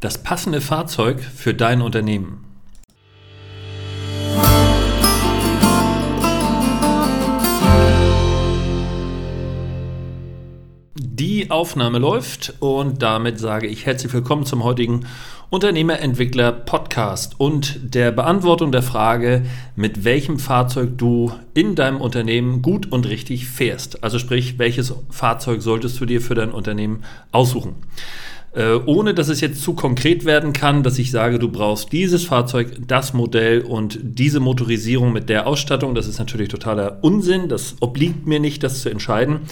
Das passende Fahrzeug für dein Unternehmen. Die Aufnahme läuft und damit sage ich herzlich willkommen zum heutigen Unternehmerentwickler Podcast und der Beantwortung der Frage, mit welchem Fahrzeug du in deinem Unternehmen gut und richtig fährst. Also sprich, welches Fahrzeug solltest du dir für dein Unternehmen aussuchen. Äh, ohne dass es jetzt zu konkret werden kann, dass ich sage, du brauchst dieses Fahrzeug, das Modell und diese Motorisierung mit der Ausstattung. Das ist natürlich totaler Unsinn. Das obliegt mir nicht, das zu entscheiden.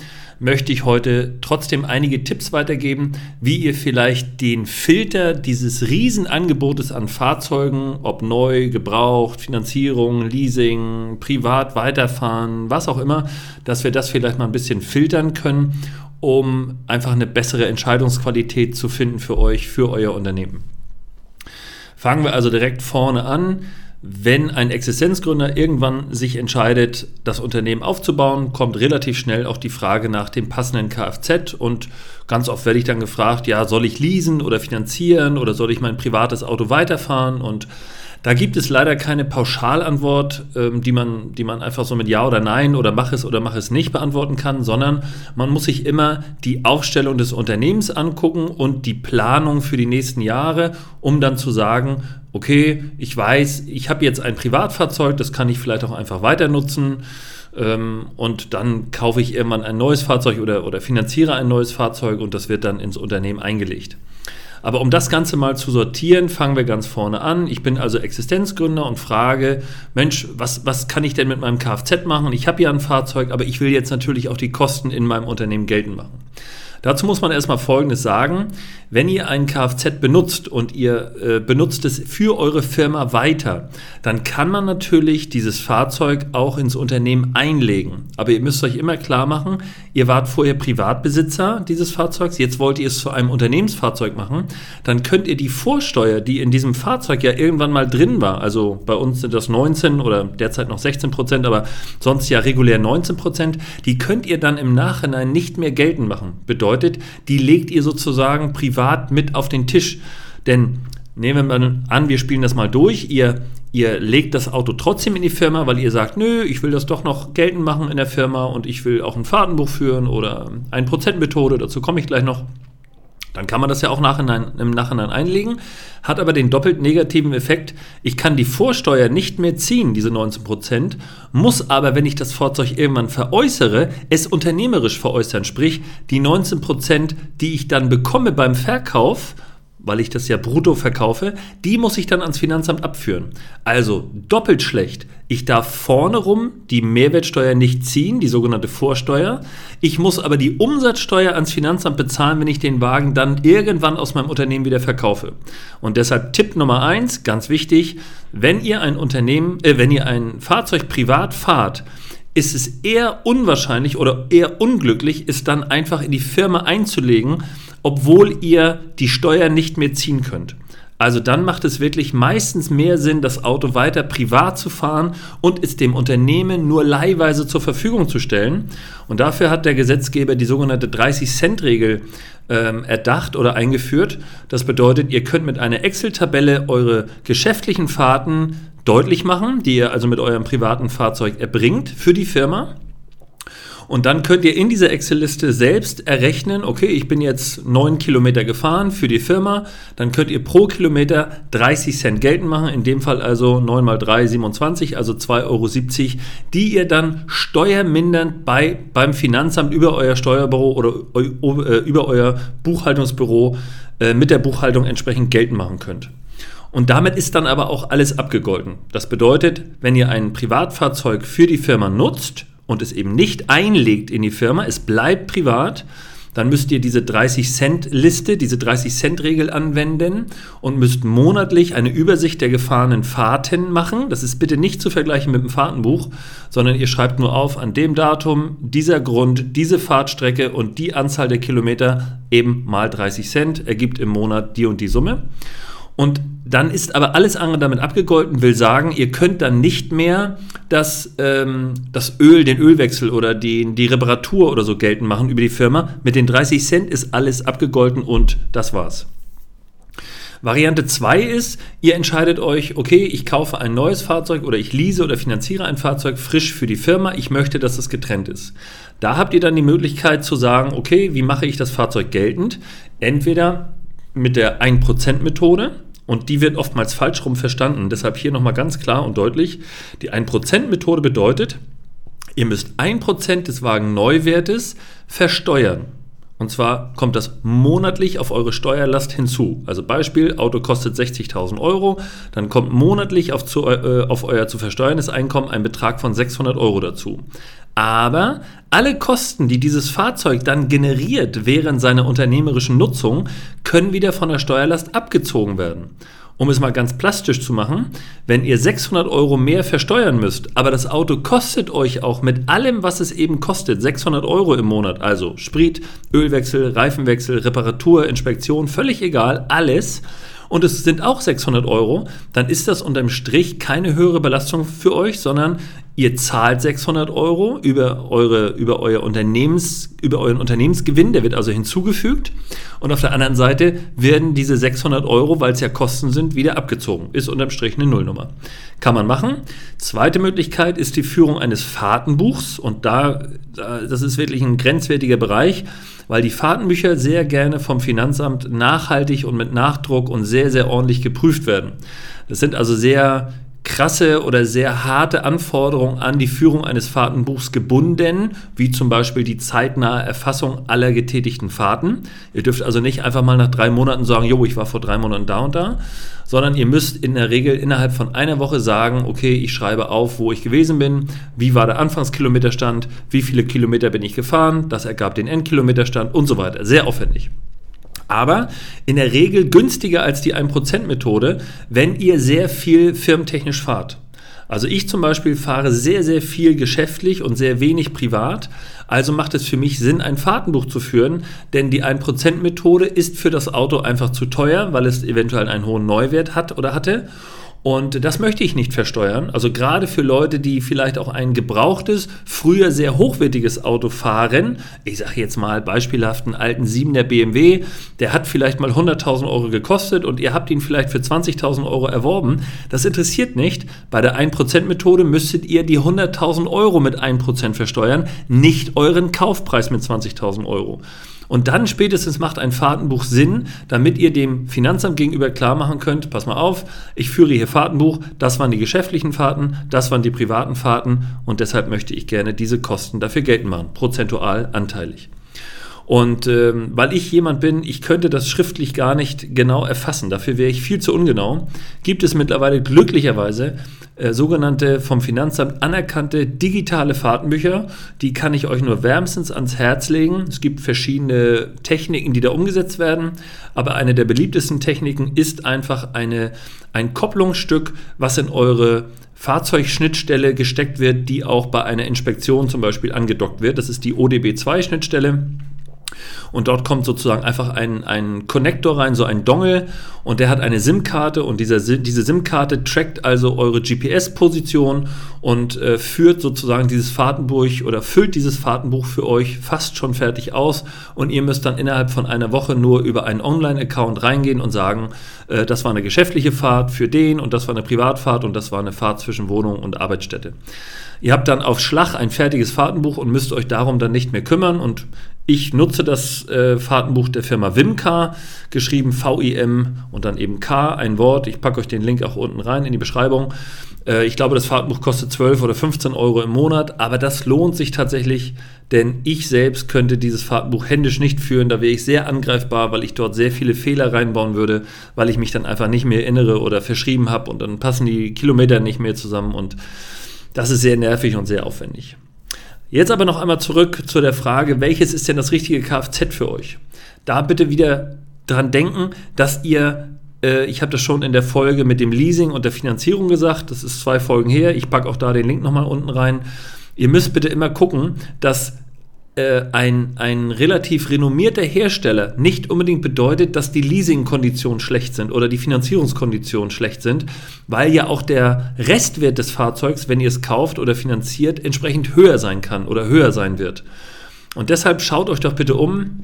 Möchte ich heute trotzdem einige Tipps weitergeben, wie ihr vielleicht den Filter dieses Riesenangebotes an Fahrzeugen, ob neu, gebraucht, Finanzierung, Leasing, privat weiterfahren, was auch immer, dass wir das vielleicht mal ein bisschen filtern können um einfach eine bessere Entscheidungsqualität zu finden für euch, für euer Unternehmen. Fangen wir also direkt vorne an. Wenn ein Existenzgründer irgendwann sich entscheidet, das Unternehmen aufzubauen, kommt relativ schnell auch die Frage nach dem passenden Kfz und ganz oft werde ich dann gefragt, ja, soll ich leasen oder finanzieren oder soll ich mein privates Auto weiterfahren und da gibt es leider keine Pauschalantwort, ähm, die, man, die man einfach so mit Ja oder Nein oder mach es oder mach es nicht beantworten kann, sondern man muss sich immer die Aufstellung des Unternehmens angucken und die Planung für die nächsten Jahre, um dann zu sagen, okay, ich weiß, ich habe jetzt ein Privatfahrzeug, das kann ich vielleicht auch einfach weiter nutzen ähm, und dann kaufe ich irgendwann ein neues Fahrzeug oder, oder finanziere ein neues Fahrzeug und das wird dann ins Unternehmen eingelegt. Aber um das Ganze mal zu sortieren, fangen wir ganz vorne an. Ich bin also Existenzgründer und frage, Mensch, was, was kann ich denn mit meinem Kfz machen? Ich habe ja ein Fahrzeug, aber ich will jetzt natürlich auch die Kosten in meinem Unternehmen geltend machen. Dazu muss man erstmal Folgendes sagen. Wenn ihr ein Kfz benutzt und ihr äh, benutzt es für eure Firma weiter, dann kann man natürlich dieses Fahrzeug auch ins Unternehmen einlegen. Aber ihr müsst euch immer klar machen, ihr wart vorher Privatbesitzer dieses Fahrzeugs, jetzt wollt ihr es zu einem Unternehmensfahrzeug machen, dann könnt ihr die Vorsteuer, die in diesem Fahrzeug ja irgendwann mal drin war, also bei uns sind das 19 oder derzeit noch 16 Prozent, aber sonst ja regulär 19 Prozent, die könnt ihr dann im Nachhinein nicht mehr geltend machen. Bedeutet, die legt ihr sozusagen privat mit auf den Tisch. Denn nehmen wir an, wir spielen das mal durch, ihr, ihr legt das Auto trotzdem in die Firma, weil ihr sagt, nö, ich will das doch noch geltend machen in der Firma und ich will auch ein Fahrtenbuch führen oder ein Prozentmethode, dazu komme ich gleich noch. Dann kann man das ja auch nachhinein, im Nachhinein einlegen, hat aber den doppelt negativen Effekt, ich kann die Vorsteuer nicht mehr ziehen, diese 19%, muss aber, wenn ich das Fahrzeug irgendwann veräußere, es unternehmerisch veräußern, sprich die 19%, die ich dann bekomme beim Verkauf, weil ich das ja brutto verkaufe, die muss ich dann ans Finanzamt abführen. Also doppelt schlecht. Ich darf vorne rum die Mehrwertsteuer nicht ziehen, die sogenannte Vorsteuer. Ich muss aber die Umsatzsteuer ans Finanzamt bezahlen, wenn ich den Wagen dann irgendwann aus meinem Unternehmen wieder verkaufe. Und deshalb Tipp Nummer eins, ganz wichtig, wenn ihr ein Unternehmen, äh, wenn ihr ein Fahrzeug privat fahrt, ist es eher unwahrscheinlich oder eher unglücklich, es dann einfach in die Firma einzulegen, obwohl ihr die Steuern nicht mehr ziehen könnt. Also dann macht es wirklich meistens mehr Sinn, das Auto weiter privat zu fahren und es dem Unternehmen nur leihweise zur Verfügung zu stellen. Und dafür hat der Gesetzgeber die sogenannte 30-Cent-Regel ähm, erdacht oder eingeführt. Das bedeutet, ihr könnt mit einer Excel-Tabelle eure geschäftlichen Fahrten deutlich machen, die ihr also mit eurem privaten Fahrzeug erbringt für die Firma. Und dann könnt ihr in dieser Excel-Liste selbst errechnen, okay, ich bin jetzt 9 Kilometer gefahren für die Firma, dann könnt ihr pro Kilometer 30 Cent geltend machen, in dem Fall also 9 mal 3, 27, also 2,70 Euro, die ihr dann steuermindernd bei, beim Finanzamt über euer Steuerbüro oder äh, über euer Buchhaltungsbüro äh, mit der Buchhaltung entsprechend geltend machen könnt. Und damit ist dann aber auch alles abgegolten. Das bedeutet, wenn ihr ein Privatfahrzeug für die Firma nutzt und es eben nicht einlegt in die Firma, es bleibt privat, dann müsst ihr diese 30 Cent Liste, diese 30 Cent Regel anwenden und müsst monatlich eine Übersicht der gefahrenen Fahrten machen. Das ist bitte nicht zu vergleichen mit dem Fahrtenbuch, sondern ihr schreibt nur auf, an dem Datum, dieser Grund, diese Fahrtstrecke und die Anzahl der Kilometer eben mal 30 Cent ergibt im Monat die und die Summe. Und dann ist aber alles andere damit abgegolten, will sagen, ihr könnt dann nicht mehr das, ähm, das Öl, den Ölwechsel oder die, die Reparatur oder so geltend machen über die Firma. Mit den 30 Cent ist alles abgegolten und das war's. Variante 2 ist, ihr entscheidet euch, okay, ich kaufe ein neues Fahrzeug oder ich lease oder finanziere ein Fahrzeug frisch für die Firma, ich möchte, dass es getrennt ist. Da habt ihr dann die Möglichkeit zu sagen, okay, wie mache ich das Fahrzeug geltend? Entweder mit der 1%-Methode, und die wird oftmals falsch rum verstanden. Deshalb hier nochmal ganz klar und deutlich, die 1%-Methode bedeutet, ihr müsst 1% des Wagenneuwertes versteuern. Und zwar kommt das monatlich auf eure Steuerlast hinzu. Also Beispiel, Auto kostet 60.000 Euro, dann kommt monatlich auf, zu, äh, auf euer zu versteuerndes Einkommen ein Betrag von 600 Euro dazu. Aber alle Kosten, die dieses Fahrzeug dann generiert während seiner unternehmerischen Nutzung, können wieder von der Steuerlast abgezogen werden. Um es mal ganz plastisch zu machen, wenn ihr 600 Euro mehr versteuern müsst, aber das Auto kostet euch auch mit allem, was es eben kostet, 600 Euro im Monat, also Sprit, Ölwechsel, Reifenwechsel, Reparatur, Inspektion, völlig egal, alles, und es sind auch 600 Euro, dann ist das unterm Strich keine höhere Belastung für euch, sondern ihr zahlt 600 Euro über, eure, über, euer Unternehmens, über euren Unternehmensgewinn, der wird also hinzugefügt. Und auf der anderen Seite werden diese 600 Euro, weil es ja Kosten sind, wieder abgezogen. Ist unterm Strich eine Nullnummer. Kann man machen. Zweite Möglichkeit ist die Führung eines Fahrtenbuchs. Und da, das ist wirklich ein grenzwertiger Bereich weil die Fahrtenbücher sehr gerne vom Finanzamt nachhaltig und mit Nachdruck und sehr, sehr ordentlich geprüft werden. Das sind also sehr krasse oder sehr harte Anforderungen an die Führung eines Fahrtenbuchs gebunden, wie zum Beispiel die zeitnahe Erfassung aller getätigten Fahrten. Ihr dürft also nicht einfach mal nach drei Monaten sagen, jo, ich war vor drei Monaten da und da, sondern ihr müsst in der Regel innerhalb von einer Woche sagen, okay, ich schreibe auf, wo ich gewesen bin, wie war der Anfangskilometerstand, wie viele Kilometer bin ich gefahren, das ergab den Endkilometerstand und so weiter. Sehr aufwendig aber in der Regel günstiger als die 1%-Methode, wenn ihr sehr viel firmentechnisch fahrt. Also ich zum Beispiel fahre sehr, sehr viel geschäftlich und sehr wenig privat. Also macht es für mich Sinn, ein Fahrtenbuch zu führen, denn die 1%-Methode ist für das Auto einfach zu teuer, weil es eventuell einen hohen Neuwert hat oder hatte. Und das möchte ich nicht versteuern. Also gerade für Leute, die vielleicht auch ein gebrauchtes, früher sehr hochwertiges Auto fahren. Ich sage jetzt mal beispielhaft einen alten 7er BMW, der hat vielleicht mal 100.000 Euro gekostet und ihr habt ihn vielleicht für 20.000 Euro erworben. Das interessiert nicht. Bei der 1%-Methode müsstet ihr die 100.000 Euro mit 1% versteuern, nicht euren Kaufpreis mit 20.000 Euro. Und dann spätestens macht ein Fahrtenbuch Sinn, damit ihr dem Finanzamt gegenüber klar machen könnt, pass mal auf, ich führe hier Fahrtenbuch, das waren die geschäftlichen Fahrten, das waren die privaten Fahrten und deshalb möchte ich gerne diese Kosten dafür geltend machen, prozentual anteilig. Und ähm, weil ich jemand bin, ich könnte das schriftlich gar nicht genau erfassen, dafür wäre ich viel zu ungenau, gibt es mittlerweile glücklicherweise äh, sogenannte vom Finanzamt anerkannte digitale Fahrtenbücher. Die kann ich euch nur wärmstens ans Herz legen. Es gibt verschiedene Techniken, die da umgesetzt werden, aber eine der beliebtesten Techniken ist einfach eine, ein Kopplungsstück, was in eure Fahrzeugschnittstelle gesteckt wird, die auch bei einer Inspektion zum Beispiel angedockt wird. Das ist die ODB2-Schnittstelle. Und dort kommt sozusagen einfach ein, ein Connector rein, so ein Dongle, und der hat eine SIM-Karte. Und dieser, diese SIM-Karte trackt also eure GPS-Position und äh, führt sozusagen dieses Fahrtenbuch oder füllt dieses Fahrtenbuch für euch fast schon fertig aus. Und ihr müsst dann innerhalb von einer Woche nur über einen Online-Account reingehen und sagen, äh, das war eine geschäftliche Fahrt für den und das war eine Privatfahrt und das war eine Fahrt zwischen Wohnung und Arbeitsstätte. Ihr habt dann auf Schlag ein fertiges Fahrtenbuch und müsst euch darum dann nicht mehr kümmern. Und ich nutze das äh, Fahrtenbuch der Firma Wimcar, geschrieben V-I-M und dann eben K, ein Wort. Ich packe euch den Link auch unten rein in die Beschreibung. Äh, ich glaube, das Fahrtenbuch kostet 12 oder 15 Euro im Monat, aber das lohnt sich tatsächlich, denn ich selbst könnte dieses Fahrtenbuch händisch nicht führen. Da wäre ich sehr angreifbar, weil ich dort sehr viele Fehler reinbauen würde, weil ich mich dann einfach nicht mehr erinnere oder verschrieben habe und dann passen die Kilometer nicht mehr zusammen und das ist sehr nervig und sehr aufwendig. Jetzt aber noch einmal zurück zu der Frage, welches ist denn das richtige Kfz für euch? Da bitte wieder dran denken, dass ihr, äh, ich habe das schon in der Folge mit dem Leasing und der Finanzierung gesagt, das ist zwei Folgen her, ich packe auch da den Link nochmal unten rein. Ihr müsst bitte immer gucken, dass äh, ein, ein relativ renommierter Hersteller nicht unbedingt bedeutet, dass die Leasingkonditionen schlecht sind oder die Finanzierungskonditionen schlecht sind, weil ja auch der Restwert des Fahrzeugs, wenn ihr es kauft oder finanziert, entsprechend höher sein kann oder höher sein wird. Und deshalb schaut euch doch bitte um,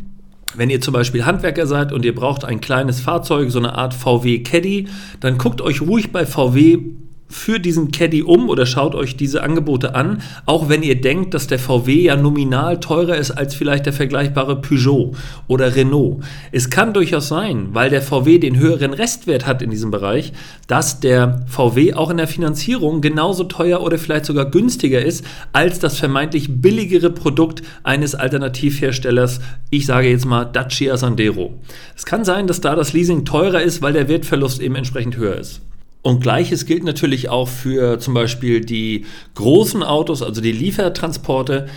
wenn ihr zum Beispiel Handwerker seid und ihr braucht ein kleines Fahrzeug, so eine Art VW Caddy, dann guckt euch ruhig bei VW für diesen Caddy um oder schaut euch diese Angebote an, auch wenn ihr denkt, dass der VW ja nominal teurer ist als vielleicht der vergleichbare Peugeot oder Renault. Es kann durchaus sein, weil der VW den höheren Restwert hat in diesem Bereich, dass der VW auch in der Finanzierung genauso teuer oder vielleicht sogar günstiger ist als das vermeintlich billigere Produkt eines Alternativherstellers, ich sage jetzt mal Dacia Sandero. Es kann sein, dass da das Leasing teurer ist, weil der Wertverlust eben entsprechend höher ist. Und gleiches gilt natürlich auch für zum Beispiel die großen Autos, also die Liefertransporte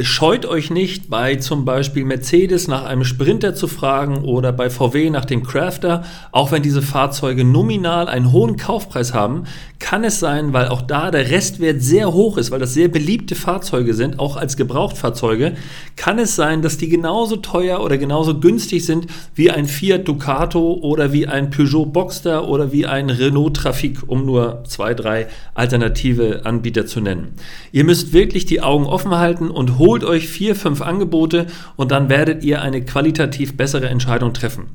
scheut euch nicht, bei zum Beispiel Mercedes nach einem Sprinter zu fragen oder bei VW nach dem Crafter. Auch wenn diese Fahrzeuge nominal einen hohen Kaufpreis haben, kann es sein, weil auch da der Restwert sehr hoch ist, weil das sehr beliebte Fahrzeuge sind, auch als Gebrauchtfahrzeuge, kann es sein, dass die genauso teuer oder genauso günstig sind wie ein Fiat Ducato oder wie ein Peugeot Boxster oder wie ein Renault Trafic, um nur zwei, drei alternative Anbieter zu nennen. Ihr müsst wirklich die Augen offen halten und holt euch vier, fünf Angebote und dann werdet ihr eine qualitativ bessere Entscheidung treffen.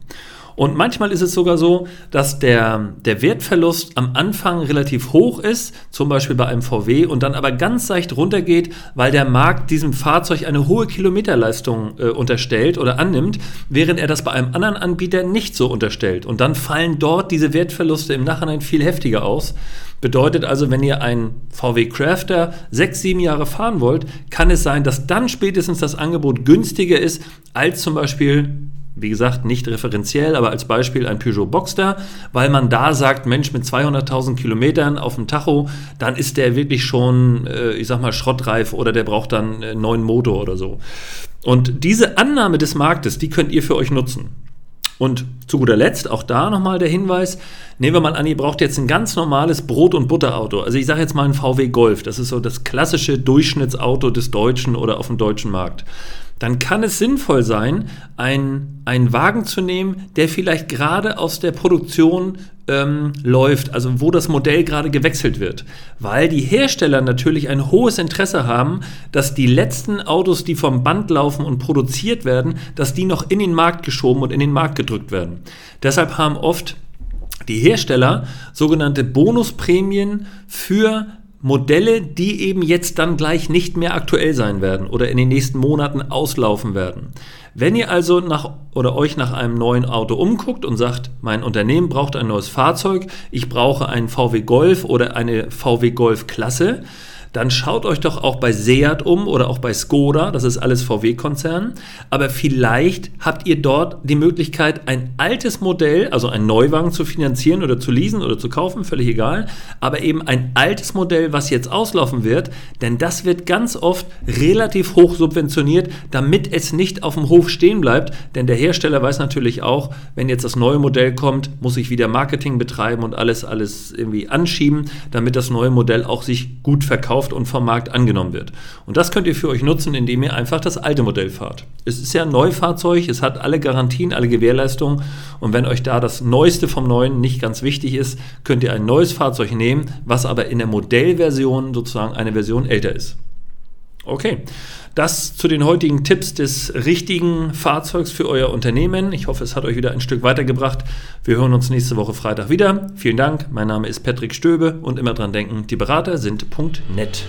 Und manchmal ist es sogar so, dass der, der Wertverlust am Anfang relativ hoch ist, zum Beispiel bei einem VW, und dann aber ganz leicht runtergeht, weil der Markt diesem Fahrzeug eine hohe Kilometerleistung äh, unterstellt oder annimmt, während er das bei einem anderen Anbieter nicht so unterstellt. Und dann fallen dort diese Wertverluste im Nachhinein viel heftiger aus. Bedeutet also, wenn ihr einen VW Crafter sechs, sieben Jahre fahren wollt, kann es sein, dass dann spätestens das Angebot günstiger ist als zum Beispiel wie gesagt, nicht referenziell, aber als Beispiel ein Peugeot Boxster, weil man da sagt, Mensch, mit 200.000 Kilometern auf dem Tacho, dann ist der wirklich schon, äh, ich sag mal, schrottreif oder der braucht dann einen neuen Motor oder so. Und diese Annahme des Marktes, die könnt ihr für euch nutzen. Und zu guter Letzt, auch da nochmal der Hinweis, nehmen wir mal an, ihr braucht jetzt ein ganz normales Brot- und Butterauto. Also ich sage jetzt mal ein VW Golf, das ist so das klassische Durchschnittsauto des deutschen oder auf dem deutschen Markt dann kann es sinnvoll sein, ein, einen Wagen zu nehmen, der vielleicht gerade aus der Produktion ähm, läuft, also wo das Modell gerade gewechselt wird. Weil die Hersteller natürlich ein hohes Interesse haben, dass die letzten Autos, die vom Band laufen und produziert werden, dass die noch in den Markt geschoben und in den Markt gedrückt werden. Deshalb haben oft die Hersteller sogenannte Bonusprämien für Modelle, die eben jetzt dann gleich nicht mehr aktuell sein werden oder in den nächsten Monaten auslaufen werden. Wenn ihr also nach oder euch nach einem neuen Auto umguckt und sagt, mein Unternehmen braucht ein neues Fahrzeug, ich brauche einen VW Golf oder eine VW Golf Klasse, dann schaut euch doch auch bei Seat um oder auch bei Skoda, das ist alles VW-Konzern. Aber vielleicht habt ihr dort die Möglichkeit, ein altes Modell, also ein Neuwagen zu finanzieren oder zu leasen oder zu kaufen, völlig egal, aber eben ein altes Modell, was jetzt auslaufen wird, denn das wird ganz oft relativ hoch subventioniert, damit es nicht auf dem Hof stehen bleibt, denn der Hersteller weiß natürlich auch, wenn jetzt das neue Modell kommt, muss ich wieder Marketing betreiben und alles alles irgendwie anschieben, damit das neue Modell auch sich gut verkauft gekauft und vom Markt angenommen wird. Und das könnt ihr für euch nutzen, indem ihr einfach das alte Modell fahrt. Es ist ja ein Neufahrzeug, es hat alle Garantien, alle Gewährleistungen und wenn euch da das Neueste vom Neuen nicht ganz wichtig ist, könnt ihr ein neues Fahrzeug nehmen, was aber in der Modellversion sozusagen eine Version älter ist. Okay, das zu den heutigen Tipps des richtigen Fahrzeugs für euer Unternehmen. Ich hoffe, es hat euch wieder ein Stück weitergebracht. Wir hören uns nächste Woche Freitag wieder. Vielen Dank. Mein Name ist Patrick Stöbe und immer dran denken, die Berater sind .net.